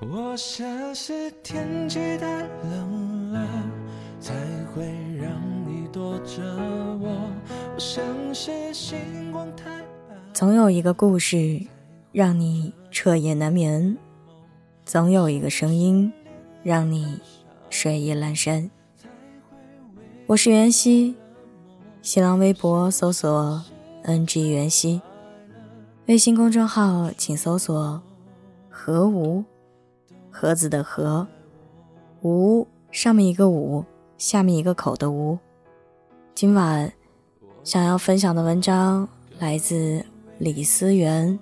我想是天气太冷了，才会让你躲着我。我想是星光太，总有一个故事让你彻夜难眠，总有一个声音让你睡意阑珊。我是袁熙，新浪微博搜索 “ng 袁熙”，微信公众号请搜索“何无”。盒子的盒，无上面一个五，下面一个口的无。今晚想要分享的文章来自李思源。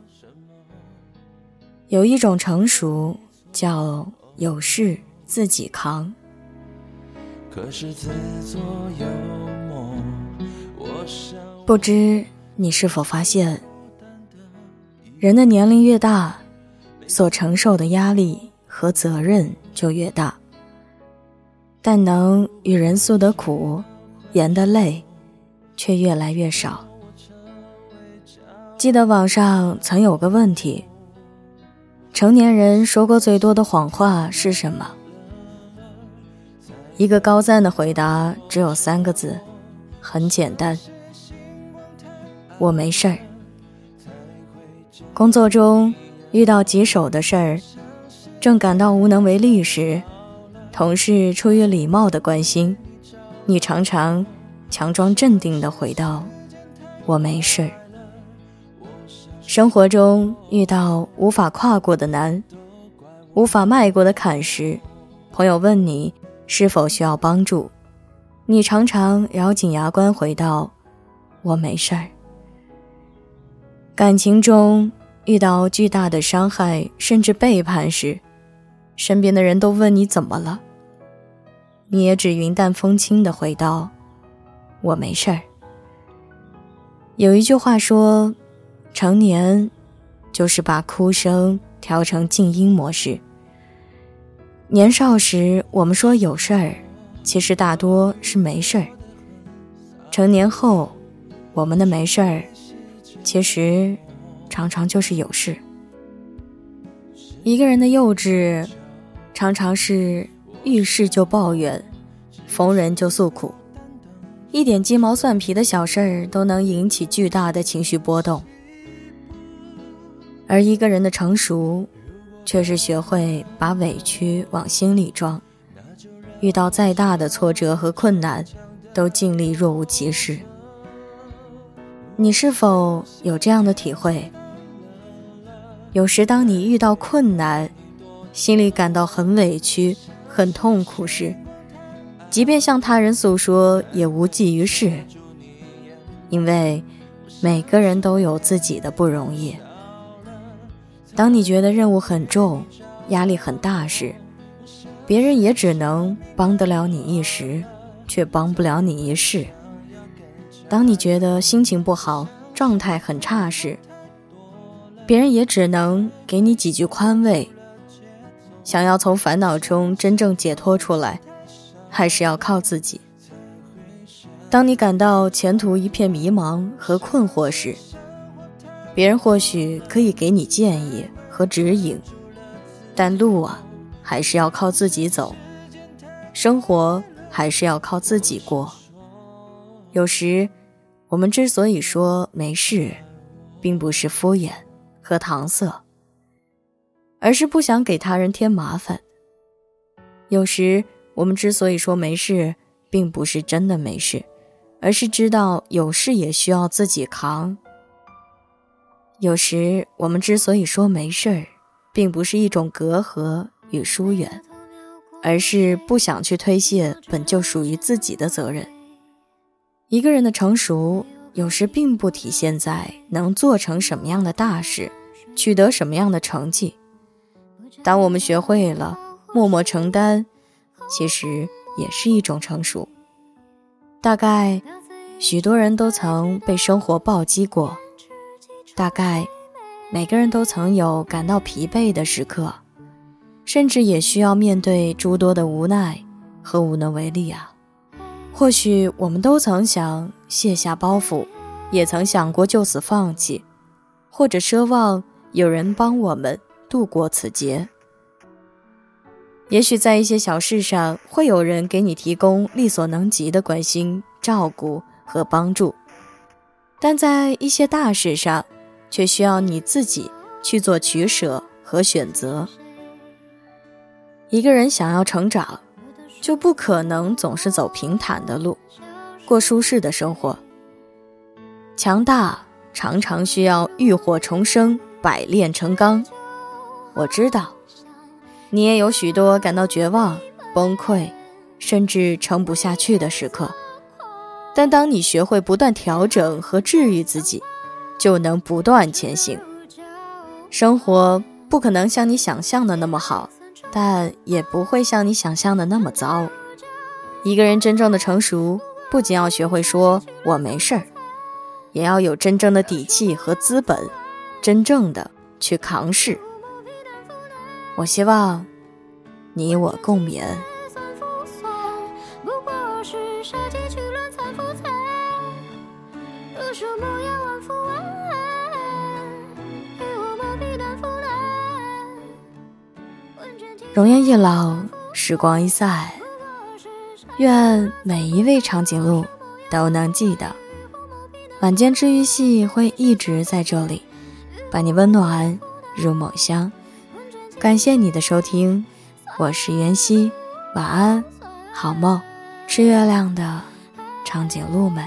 有一种成熟叫有事自己扛。可是自作幽默。我想不知你是否发现，人的年龄越大，所承受的压力。和责任就越大，但能与人诉的苦、言的累，却越来越少。记得网上曾有个问题：成年人说过最多的谎话是什么？一个高赞的回答只有三个字，很简单：我没事儿。工作中遇到棘手的事儿。正感到无能为力时，同事出于礼貌的关心，你常常强装镇定地回道：“我没事。”生活中遇到无法跨过的难、无法迈过的坎时，朋友问你是否需要帮助，你常常咬紧牙关回道：“我没事儿。”感情中遇到巨大的伤害甚至背叛时，身边的人都问你怎么了，你也只云淡风轻的回道：“我没事儿。”有一句话说：“成年，就是把哭声调成静音模式。”年少时我们说有事儿，其实大多是没事儿。成年后，我们的没事儿，其实常常就是有事。一个人的幼稚。常常是遇事就抱怨，逢人就诉苦，一点鸡毛蒜皮的小事儿都能引起巨大的情绪波动。而一个人的成熟，却是学会把委屈往心里装，遇到再大的挫折和困难，都尽力若无其事。你是否有这样的体会？有时当你遇到困难，心里感到很委屈、很痛苦时，即便向他人诉说也无济于事，因为每个人都有自己的不容易。当你觉得任务很重、压力很大时，别人也只能帮得了你一时，却帮不了你一世。当你觉得心情不好、状态很差时，别人也只能给你几句宽慰。想要从烦恼中真正解脱出来，还是要靠自己。当你感到前途一片迷茫和困惑时，别人或许可以给你建议和指引，但路啊，还是要靠自己走，生活还是要靠自己过。有时，我们之所以说没事，并不是敷衍和搪塞。而是不想给他人添麻烦。有时我们之所以说没事，并不是真的没事，而是知道有事也需要自己扛。有时我们之所以说没事儿，并不是一种隔阂与疏远，而是不想去推卸本就属于自己的责任。一个人的成熟，有时并不体现在能做成什么样的大事，取得什么样的成绩。当我们学会了默默承担，其实也是一种成熟。大概许多人都曾被生活暴击过，大概每个人都曾有感到疲惫的时刻，甚至也需要面对诸多的无奈和无能为力啊。或许我们都曾想卸下包袱，也曾想过就此放弃，或者奢望有人帮我们度过此劫。也许在一些小事上，会有人给你提供力所能及的关心、照顾和帮助，但在一些大事上，却需要你自己去做取舍和选择。一个人想要成长，就不可能总是走平坦的路，过舒适的生活。强大常常需要浴火重生，百炼成钢。我知道，你也有许多感到绝望、崩溃，甚至撑不下去的时刻。但当你学会不断调整和治愈自己，就能不断前行。生活不可能像你想象的那么好，但也不会像你想象的那么糟。一个人真正的成熟，不仅要学会说“我没事儿”，也要有真正的底气和资本，真正的去扛事。我希望你我共勉。容颜一老，时光一散，愿每一位长颈鹿都能记得，晚间治愈系会一直在这里，伴你温暖入梦乡。感谢你的收听，我是袁熙，晚安，好梦，吃月亮的长颈鹿们。